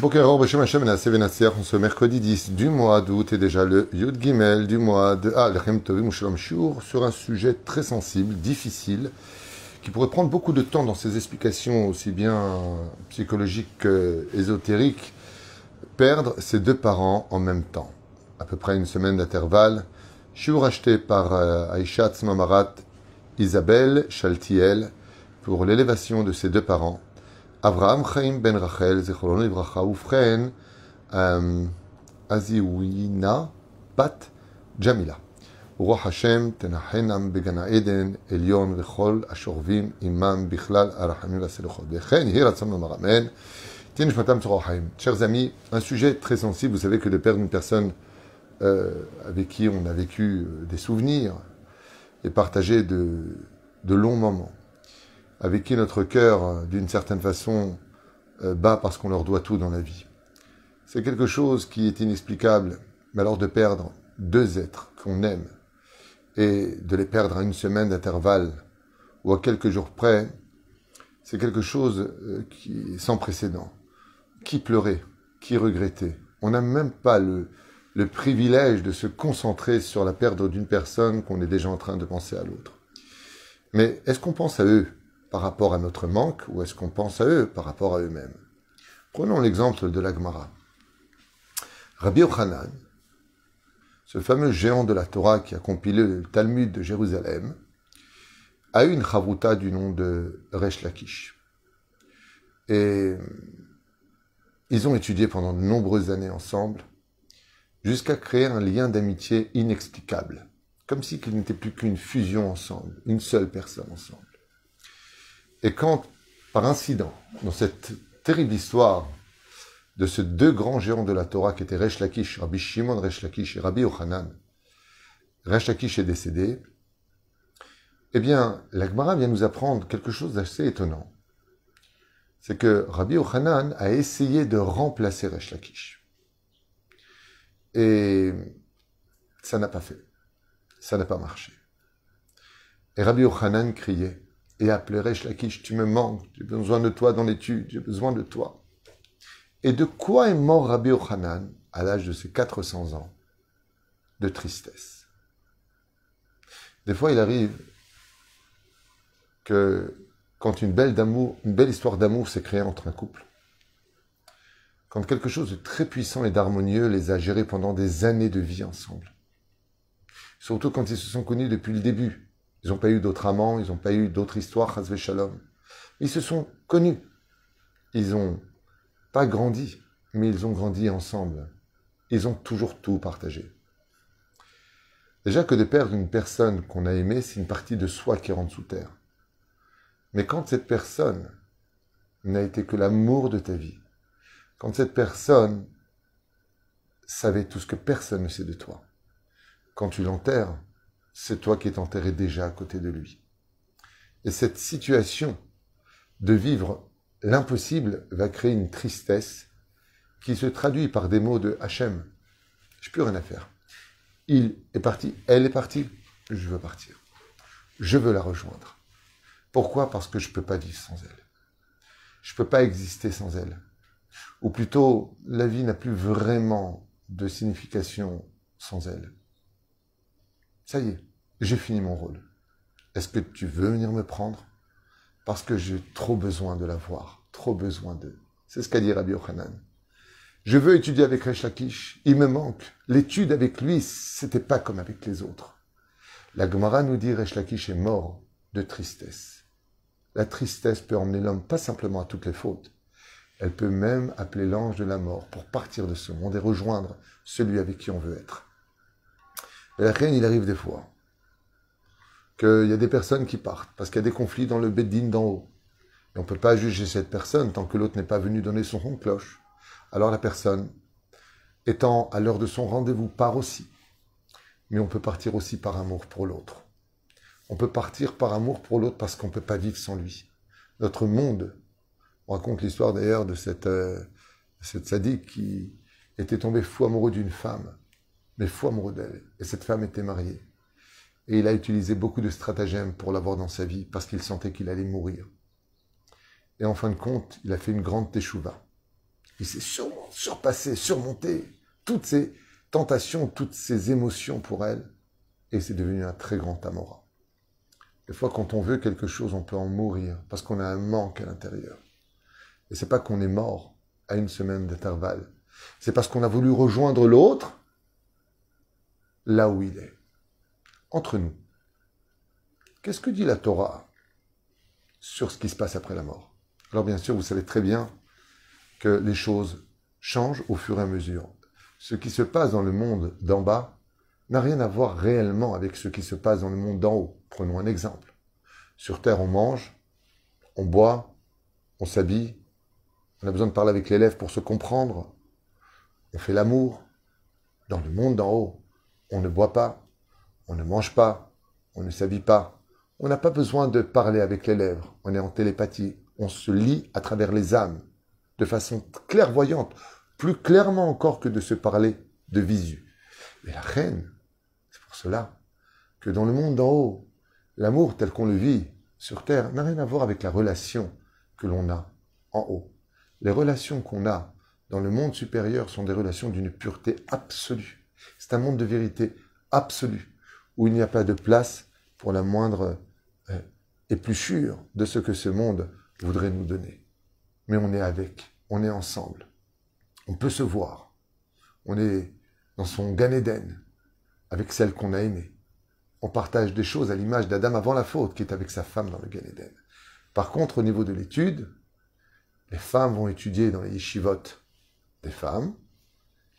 Bokeror Hashem en ce mercredi 10 du mois d'août et déjà le Yud Gimel du mois de Lechem Tovim Shur sur un sujet très sensible, difficile, qui pourrait prendre beaucoup de temps dans ses explications aussi bien psychologiques qu'ésotériques. Perdre ses deux parents en même temps, à peu près une semaine d'intervalle. Shur acheté par euh, Aisha Tzmamarat Isabelle Shaltiel pour l'élévation de ses deux parents. Avraham Chaim ben Rachel, Zechrono Ivracha, Ufren, Aziwina, Bat Jamila. רוח השם תנחנם בגן העדן עליון וכל השורבים עמם בכלל הרחמים והסליחות. וכן יהי רצון לומר אמן. תהיה נשמתם צרור חיים. Chers amis, un sujet très sensible, vous savez que de perdre une personne euh, avec qui on a vécu des souvenirs et partagé de, de longs moments, avec qui notre cœur, d'une certaine façon, euh, bat parce qu'on leur doit tout dans la vie. C'est quelque chose qui est inexplicable, mais alors de perdre deux êtres qu'on aime et de les perdre à une semaine d'intervalle ou à quelques jours près, c'est quelque chose euh, qui est sans précédent. Qui pleurait Qui regrettait? On n'a même pas le, le privilège de se concentrer sur la perte d'une personne qu'on est déjà en train de penser à l'autre. Mais est-ce qu'on pense à eux? Par rapport à notre manque ou est-ce qu'on pense à eux par rapport à eux-mêmes Prenons l'exemple de l'Agmara. Rabbi Yochanan, ce fameux géant de la Torah qui a compilé le Talmud de Jérusalem, a eu une chavruta du nom de Resh Lakish. Et ils ont étudié pendant de nombreuses années ensemble, jusqu'à créer un lien d'amitié inexplicable, comme si qu'ils n'étaient plus qu'une fusion ensemble, une seule personne ensemble. Et quand, par incident, dans cette terrible histoire de ces deux grands géants de la Torah qui étaient Resh Lakish, Rabbi Shimon Resh Lakish et Rabbi Yochanan, Resh Lakish est décédé, eh bien, l'Agmara vient nous apprendre quelque chose d'assez étonnant. C'est que Rabbi Yochanan a essayé de remplacer Resh Lakish. Et ça n'a pas fait. Ça n'a pas marché. Et Rabbi Yochanan criait et appelait Resh Lakish, tu me manques, j'ai besoin de toi dans l'étude, j'ai besoin de toi. Et de quoi est mort Rabbi Yochanan à l'âge de ses 400 ans De tristesse? Des fois, il arrive que quand une belle, d'amour, une belle histoire d'amour s'est créée entre un couple, quand quelque chose de très puissant et d'harmonieux les a gérés pendant des années de vie ensemble, surtout quand ils se sont connus depuis le début, ils n'ont pas eu d'autres amants, ils n'ont pas eu d'autres histoires, Shalom. Ils se sont connus. Ils ont pas grandi, mais ils ont grandi ensemble. Ils ont toujours tout partagé. Déjà que de perdre une personne qu'on a aimée, c'est une partie de soi qui rentre sous terre. Mais quand cette personne n'a été que l'amour de ta vie, quand cette personne savait tout ce que personne ne sait de toi, quand tu l'enterres, c'est toi qui es enterré déjà à côté de lui. Et cette situation de vivre l'impossible va créer une tristesse qui se traduit par des mots de Hachem. Je plus rien à faire. Il est parti, elle est partie, je veux partir. Je veux la rejoindre. Pourquoi? Parce que je ne peux pas vivre sans elle. Je ne peux pas exister sans elle. Ou plutôt, la vie n'a plus vraiment de signification sans elle. Ça y est, j'ai fini mon rôle. Est-ce que tu veux venir me prendre? Parce que j'ai trop besoin de la voir, trop besoin d'eux. C'est ce qu'a dit Rabbi Yochanan. Je veux étudier avec Resh Lakish, il me manque. L'étude avec lui, c'était pas comme avec les autres. La Gemara nous dit Resh Lakish est mort de tristesse. La tristesse peut emmener l'homme pas simplement à toutes les fautes, elle peut même appeler l'ange de la mort pour partir de ce monde et rejoindre celui avec qui on veut être. Et la reine, il arrive des fois qu'il y a des personnes qui partent parce qu'il y a des conflits dans le bedding d'en haut. Et on ne peut pas juger cette personne tant que l'autre n'est pas venu donner son rond cloche. Alors la personne, étant à l'heure de son rendez-vous, part aussi. Mais on peut partir aussi par amour pour l'autre. On peut partir par amour pour l'autre parce qu'on ne peut pas vivre sans lui. Notre monde, on raconte l'histoire d'ailleurs de cette, euh, cette sadique qui était tombé fou amoureux d'une femme, mais fou amoureux d'elle. Et cette femme était mariée. Et il a utilisé beaucoup de stratagèmes pour l'avoir dans sa vie parce qu'il sentait qu'il allait mourir. Et en fin de compte, il a fait une grande teshuva. Il s'est surpassé, surmonté toutes ces tentations, toutes ces émotions pour elle. Et c'est devenu un très grand Amora. Des fois, quand on veut quelque chose, on peut en mourir parce qu'on a un manque à l'intérieur. Et c'est pas qu'on est mort à une semaine d'intervalle. C'est parce qu'on a voulu rejoindre l'autre là où il est. Entre nous. Qu'est-ce que dit la Torah sur ce qui se passe après la mort? Alors bien sûr, vous savez très bien que les choses changent au fur et à mesure. Ce qui se passe dans le monde d'en bas n'a rien à voir réellement avec ce qui se passe dans le monde d'en haut. Prenons un exemple. Sur Terre, on mange, on boit, on s'habille, on a besoin de parler avec l'élève pour se comprendre, on fait l'amour. Dans le monde d'en haut, on ne boit pas, on ne mange pas, on ne s'habille pas. On n'a pas besoin de parler avec les lèvres, on est en télépathie, on se lie à travers les âmes, de façon clairvoyante, plus clairement encore que de se parler de visu. Mais la reine, c'est pour cela que dans le monde d'en haut, l'amour tel qu'on le vit sur Terre n'a rien à voir avec la relation que l'on a en haut. Les relations qu'on a dans le monde supérieur sont des relations d'une pureté absolue. C'est un monde de vérité absolue, où il n'y a pas de place pour la moindre euh, épluchure de ce que ce monde voudrait nous donner. Mais on est avec, on est ensemble. On peut se voir. On est dans son Gan Eden, avec celle qu'on a aimée. On partage des choses à l'image d'Adam avant la faute, qui est avec sa femme dans le Gan Eden. Par contre, au niveau de l'étude, les femmes vont étudier dans les yeshivot des femmes,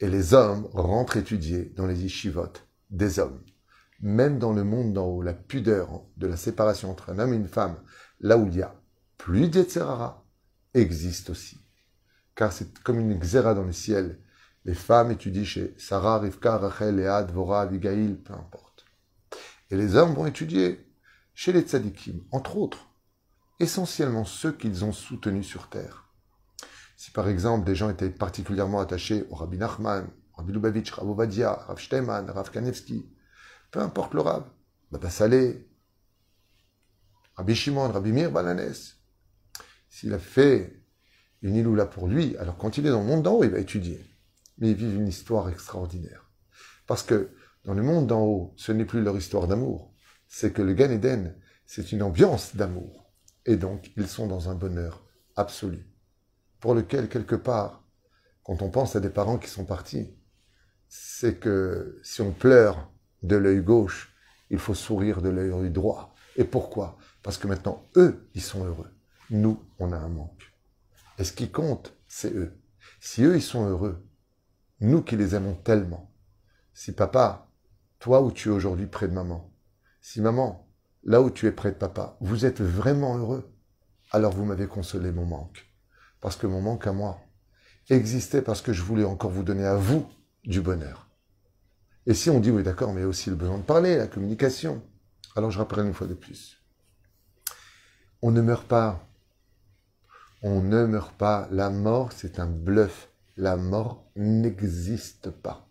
et les hommes rentrent étudier dans les yeshivot des hommes. Même dans le monde d'en haut, la pudeur de la séparation entre un homme et une femme, là où il y a plus d'Etzerara, existe aussi. Car c'est comme une xéra dans le ciel. Les femmes étudient chez Sarah, Rivka, Rachel, Léa, Dvora, Abigail, peu importe. Et les hommes vont étudier chez les tzadikim, entre autres, essentiellement ceux qu'ils ont soutenus sur terre. Si par exemple des gens étaient particulièrement attachés au Rabbi Nachman, Rabbi Lubavitch, Rav Ovadia, Rav Shteyman, Rav Kanevski, peu importe le Rav, Baba Saleh, Rabbi Shimon, Rabbi Mir Balanes, s'il a fait une iloula pour lui, alors quand il est dans le monde d'en haut, il va étudier. Mais il vit une histoire extraordinaire. Parce que dans le monde d'en haut, ce n'est plus leur histoire d'amour, c'est que le Gan Eden, c'est une ambiance d'amour. Et donc, ils sont dans un bonheur absolu pour lequel, quelque part, quand on pense à des parents qui sont partis, c'est que si on pleure de l'œil gauche, il faut sourire de l'œil droit. Et pourquoi? Parce que maintenant, eux, ils sont heureux. Nous, on a un manque. Et ce qui compte, c'est eux. Si eux, ils sont heureux, nous qui les aimons tellement, si papa, toi où tu es aujourd'hui près de maman, si maman, là où tu es près de papa, vous êtes vraiment heureux, alors vous m'avez consolé mon manque parce que mon manque à moi existait parce que je voulais encore vous donner à vous du bonheur. Et si on dit, oui d'accord, mais aussi le besoin de parler, la communication, alors je rappelle une fois de plus. On ne meurt pas. On ne meurt pas. La mort, c'est un bluff. La mort n'existe pas.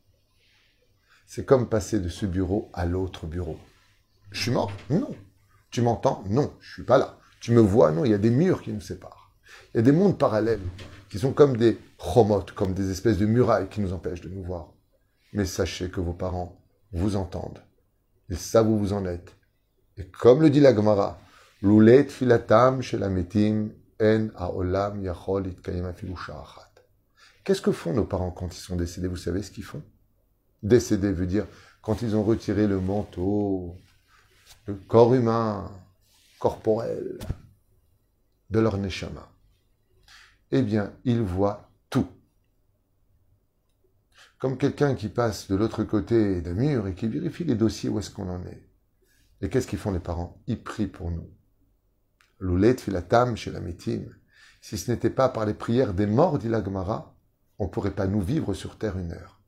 C'est comme passer de ce bureau à l'autre bureau. Je suis mort? Non. Tu m'entends? Non, je suis pas là. Tu me vois? Non, il y a des murs qui nous séparent. Il y a des mondes parallèles qui sont comme des chromotes, comme des espèces de murailles qui nous empêchent de nous voir. Mais sachez que vos parents vous entendent. Ils savent où vous en êtes. Et comme le dit la Gemara, Loulet filatam shelametim en aolam yachol Qu'est-ce que font nos parents quand ils sont décédés? Vous savez ce qu'ils font? Décédés veut dire quand ils ont retiré le manteau, le corps humain, corporel, de leur neshama eh bien, il voit tout. Comme quelqu'un qui passe de l'autre côté d'un mur et qui vérifie les dossiers où est-ce qu'on en est. Et qu'est-ce qu'ils font les parents? Ils prient pour nous. Loulet filatam chez la métime. Si ce n'était pas par les prières des morts, dit la on ne pourrait pas nous vivre sur terre une heure.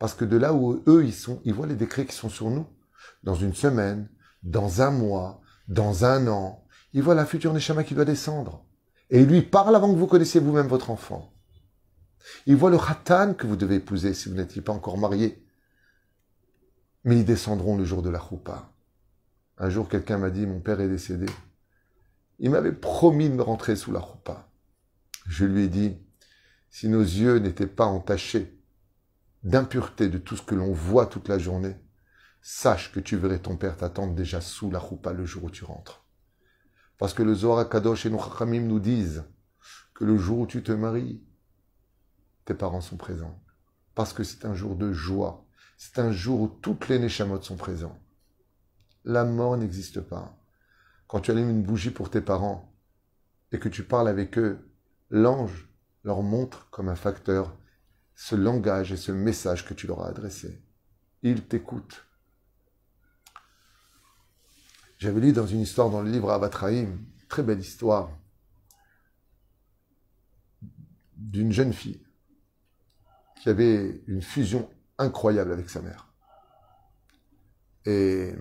Parce que de là où eux ils sont, ils voient les décrets qui sont sur nous. Dans une semaine, dans un mois, dans un an, ils voient la future Neshama qui doit descendre. Et il lui parle avant que vous connaissiez vous-même votre enfant. Il voit le khatan que vous devez épouser si vous n'étiez pas encore marié. Mais ils descendront le jour de la choupa. Un jour, quelqu'un m'a dit, mon père est décédé. Il m'avait promis de me rentrer sous la choupa. Je lui ai dit, si nos yeux n'étaient pas entachés d'impureté de tout ce que l'on voit toute la journée, sache que tu verrais ton père t'attendre déjà sous la roupa le jour où tu rentres. Parce que le Zohar Kadosh et nos nous disent que le jour où tu te maries, tes parents sont présents. Parce que c'est un jour de joie. C'est un jour où toutes les Neshamot sont présents. La mort n'existe pas. Quand tu allumes une bougie pour tes parents et que tu parles avec eux, l'ange leur montre comme un facteur ce langage et ce message que tu leur as adressé. Ils t'écoutent. J'avais lu dans une histoire dans le livre Avatraïm, très belle histoire, d'une jeune fille qui avait une fusion incroyable avec sa mère. Et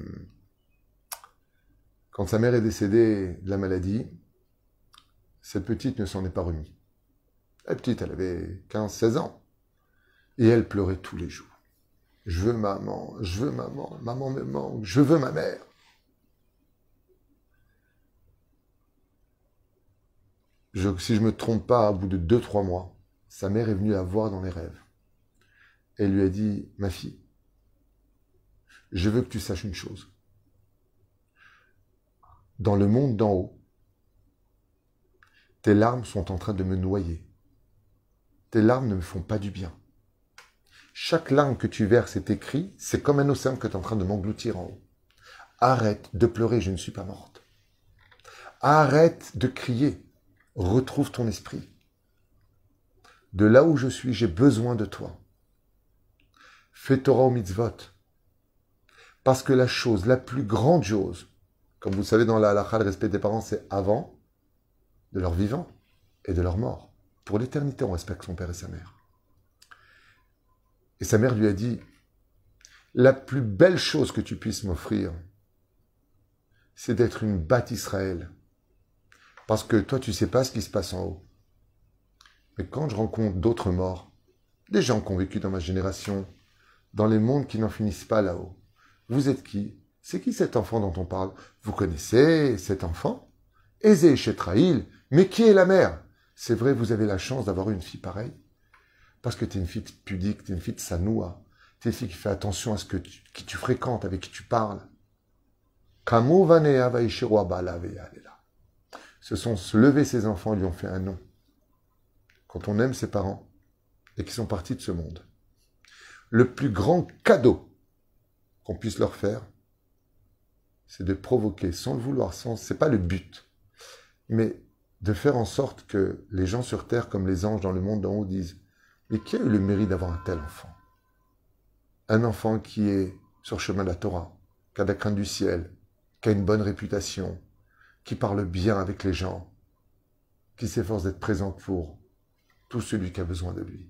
quand sa mère est décédée de la maladie, cette petite ne s'en est pas remise. La petite, elle avait 15-16 ans. Et elle pleurait tous les jours. Je veux maman, je veux maman, maman me manque, je veux ma mère. si je ne me trompe pas, au bout de 2-3 mois, sa mère est venue la voir dans les rêves. Elle lui a dit, ma fille, je veux que tu saches une chose. Dans le monde d'en haut, tes larmes sont en train de me noyer. Tes larmes ne me font pas du bien. Chaque larme que tu verses est écrit, c'est comme un océan que tu es en train de m'engloutir en haut. Arrête de pleurer, je ne suis pas morte. Arrête de crier, retrouve ton esprit. De là où je suis, j'ai besoin de toi. Fais Torah au mitzvot. Parce que la chose, la plus grande chose, comme vous le savez dans la halakha, le respect des parents, c'est avant de leur vivant et de leur mort. Pour l'éternité, on respecte son père et sa mère. Et sa mère lui a dit, la plus belle chose que tu puisses m'offrir, c'est d'être une batte Israël. Parce que toi, tu ne sais pas ce qui se passe en haut. Mais quand je rencontre d'autres morts, des gens qui ont vécu dans ma génération, dans les mondes qui n'en finissent pas là-haut, vous êtes qui? C'est qui cet enfant dont on parle? Vous connaissez cet enfant? Aisé chez mais qui est la mère? C'est vrai, vous avez la chance d'avoir une fille pareille parce que tu es une fille pudique, tu es une fille de sanoua. Tu es une fille qui fait attention à ce que tu, qui tu fréquentes, avec qui tu parles. Ce sont se lever ses enfants, lui ont fait un nom. Quand on aime ses parents et qui sont partis de ce monde. Le plus grand cadeau qu'on puisse leur faire, c'est de provoquer sans le vouloir, sans, c'est pas le but, mais de faire en sorte que les gens sur terre, comme les anges dans le monde d'en haut, disent mais qui a eu le mérite d'avoir un tel enfant? Un enfant qui est sur le chemin de la Torah, qui a la crainte du ciel, qui a une bonne réputation, qui parle bien avec les gens, qui s'efforce d'être présent pour tout celui qui a besoin de lui.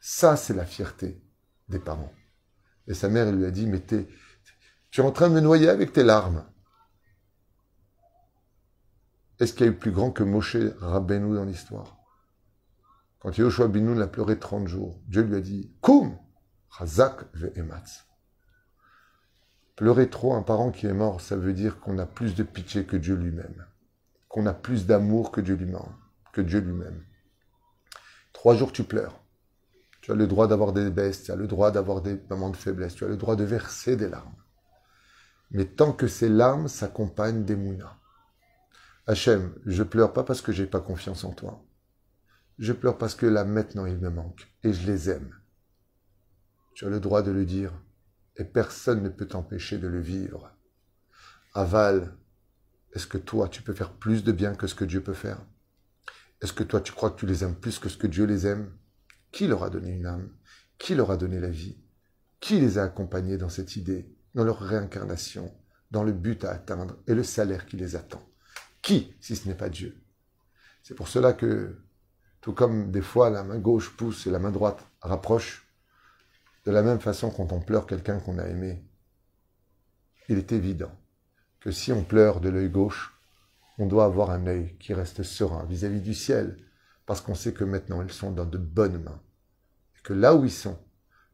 Ça, c'est la fierté des parents. Et sa mère lui a dit, mais tu es en train de me noyer avec tes larmes. Est-ce qu'il y a eu plus grand que Moshe Rabbeinu dans l'histoire? Quand Yoshua Binoun a pleuré 30 jours, Dieu lui a dit Koum Chazak ve'ematz. Pleurer trop un parent qui est mort, ça veut dire qu'on a plus de pitié que Dieu lui-même, qu'on a plus d'amour que Dieu lui-même, que Dieu lui-même. Trois jours tu pleures. Tu as le droit d'avoir des baisses, tu as le droit d'avoir des moments de faiblesse, tu as le droit de verser des larmes. Mais tant que ces larmes s'accompagnent des mounas. Hachem, je pleure pas parce que j'ai pas confiance en toi. Je pleure parce que là maintenant il me manque et je les aime. Tu as le droit de le dire et personne ne peut t'empêcher de le vivre. Aval, est-ce que toi tu peux faire plus de bien que ce que Dieu peut faire? Est-ce que toi tu crois que tu les aimes plus que ce que Dieu les aime? Qui leur a donné une âme? Qui leur a donné la vie? Qui les a accompagnés dans cette idée, dans leur réincarnation, dans le but à atteindre et le salaire qui les attend? Qui, si ce n'est pas Dieu? C'est pour cela que tout comme des fois la main gauche pousse et la main droite rapproche, de la même façon quand on pleure quelqu'un qu'on a aimé, il est évident que si on pleure de l'œil gauche, on doit avoir un œil qui reste serein vis-à-vis du ciel, parce qu'on sait que maintenant ils sont dans de bonnes mains, que là où ils sont,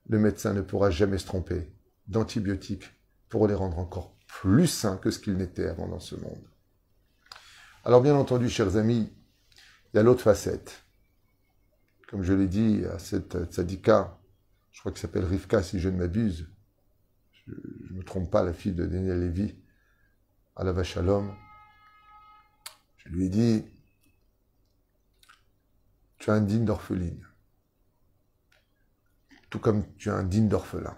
le médecin ne pourra jamais se tromper d'antibiotiques pour les rendre encore plus sains que ce qu'ils n'étaient avant dans ce monde. Alors bien entendu, chers amis, il y a l'autre facette comme je l'ai dit à cette tzadika, je crois qu'il s'appelle Rivka si je ne m'abuse, je ne me trompe pas, la fille de Daniel Lévy, à la vache à l'homme, je lui ai dit, tu as un digne d'orpheline, tout comme tu as un digne d'orphelin.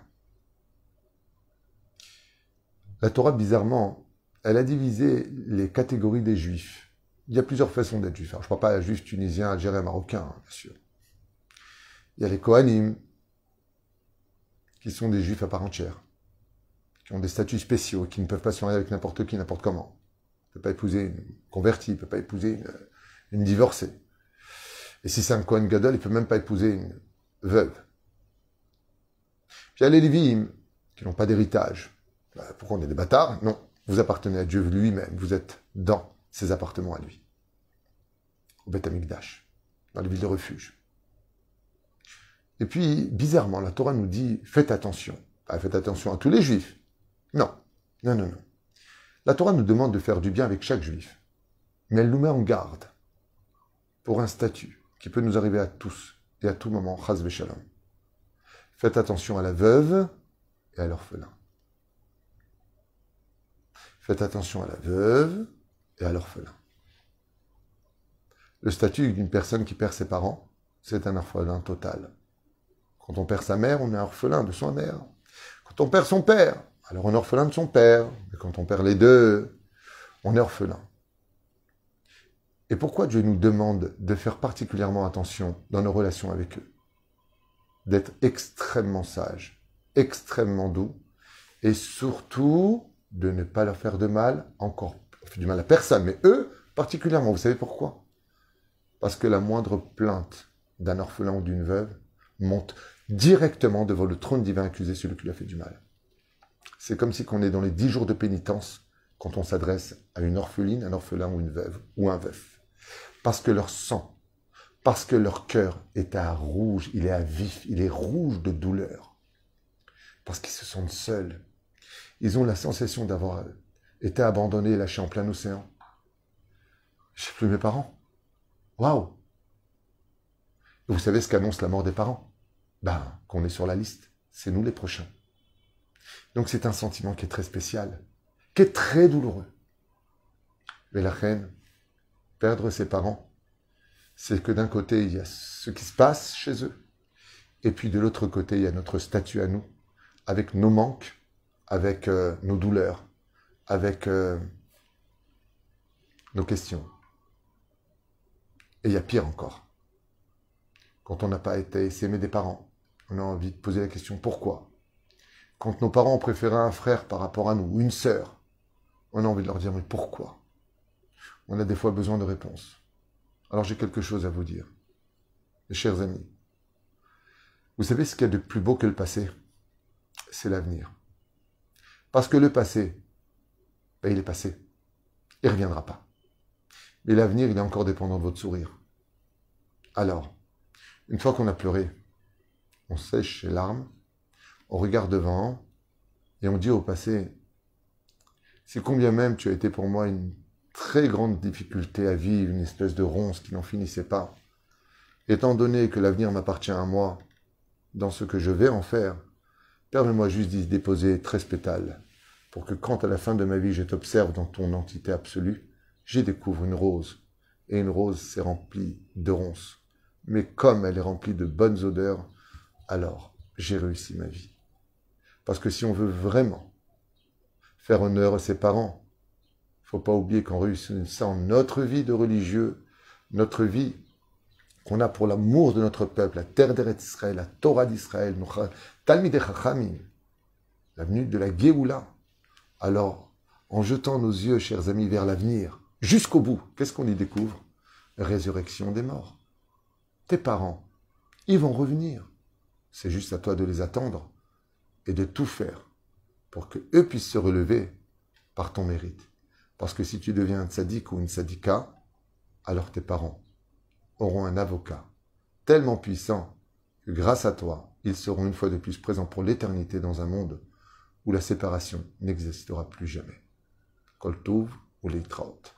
La Torah, bizarrement, elle a divisé les catégories des juifs. Il y a plusieurs façons d'être juif. Je ne parle pas à juif tunisien, algérien, marocain, hein, bien sûr. Il y a les Kohanim, qui sont des juifs à part entière, qui ont des statuts spéciaux, qui ne peuvent pas se marier avec n'importe qui, n'importe comment. Il ne peut pas épouser une convertie, il ne peut pas épouser une, divorcée. Et si c'est un Kohen Gadol, il ne peut même pas épouser une veuve. A les Lévim, qui n'ont pas d'héritage. Bah, pourquoi on est des bâtards? Non. Vous appartenez à Dieu lui-même. Vous êtes dans ses appartements à lui. Au Beth Amikdash, dans les villes de refuge. Et puis, bizarrement, la Torah nous dit faites attention. faites attention à tous les juifs. Non. Non, non, non. La Torah nous demande de faire du bien avec chaque juif. Mais elle nous met en garde pour un statut qui peut nous arriver à tous et à tout moment. Faites attention à la veuve et à l'orphelin. Faites attention à la veuve et à l'orphelin. Le statut d'une personne qui perd ses parents, c'est un orphelin total. Quand on perd sa mère, on est orphelin de son mère. Quand on perd son père, alors on est orphelin de son père. Et quand on perd les deux, on est orphelin. Et pourquoi Dieu nous demande de faire particulièrement attention dans nos relations avec eux? D'être extrêmement sage, extrêmement doux, et surtout de ne pas leur faire de mal, encore, du mal à personne, mais eux particulièrement. Vous savez pourquoi? Parce que la moindre plainte d'un orphelin ou d'une veuve monte directement devant le trône divin accusé celui qui lui a fait du mal. C'est comme si on est dans les dix jours de pénitence quand on s'adresse à une orpheline, un orphelin ou une veuve ou un veuf. Parce que leur sang, parce que leur cœur est à rouge, il est à vif, il est rouge de douleur. Parce qu'ils se sentent seuls, ils ont la sensation d'avoir été abandonnés lâchés en plein océan. Je plus mes parents. Waouh Vous savez ce qu'annonce la mort des parents? Ben, qu'on est sur la liste. C'est nous les prochains. Donc c'est un sentiment qui est très spécial, qui est très douloureux. Mais la reine, perdre ses parents, c'est que d'un côté, il y a ce qui se passe chez eux, et puis de l'autre côté, il y a notre statut à nous, avec nos manques, avec euh, nos douleurs, avec euh, nos questions. Et il y a pire encore. Quand on n'a pas été s'aimer des parents, on a envie de poser la question pourquoi? Quand nos parents ont préféré un frère par rapport à nous, ou une sœur, on a envie de leur dire mais pourquoi? On a des fois besoin de réponses. Alors j'ai quelque chose à vous dire, mes chers amis. Vous savez ce qu'il y a de plus beau que le passé? C'est l'avenir. Parce que le passé, ben, il est passé. Il ne reviendra pas. Mais l'avenir, il est encore dépendant de votre sourire. Alors, une fois qu'on a pleuré, on sèche les larmes, on regarde devant et on dit au passé, si combien même tu as été pour moi une très grande difficulté à vivre, une espèce de ronce qui n'en finissait pas, étant donné que l'avenir m'appartient à moi, dans ce que je vais en faire, permets-moi juste d'y déposer 13 pétales pour que quand à la fin de ma vie je t'observe dans ton entité absolue, j'y découvre une rose. Et une rose, c'est rempli de ronces. Mais comme elle est remplie de bonnes odeurs, alors j'ai réussi ma vie. Parce que si on veut vraiment faire honneur à ses parents, faut pas oublier qu'en réussissant notre vie de religieux, notre vie qu'on a pour l'amour de notre peuple, la terre d'Israël, la Torah d'Israël, Talmidei Chachamim, l'avenue de la Géoula, alors, en jetant nos yeux, chers amis, vers l'avenir, jusqu'au bout, qu'est-ce qu'on y découvre? Résurrection des morts. Tes parents, ils vont revenir. C'est juste à toi de les attendre et de tout faire pour que eux puissent se relever par ton mérite. Parce que si tu deviens un tzaddik ou une tzadika, alors tes parents auront un avocat tellement puissant que grâce à toi, ils seront une fois de plus présents pour l'éternité dans un monde où la séparation n'existera plus jamais. Koltouv ou les trautes.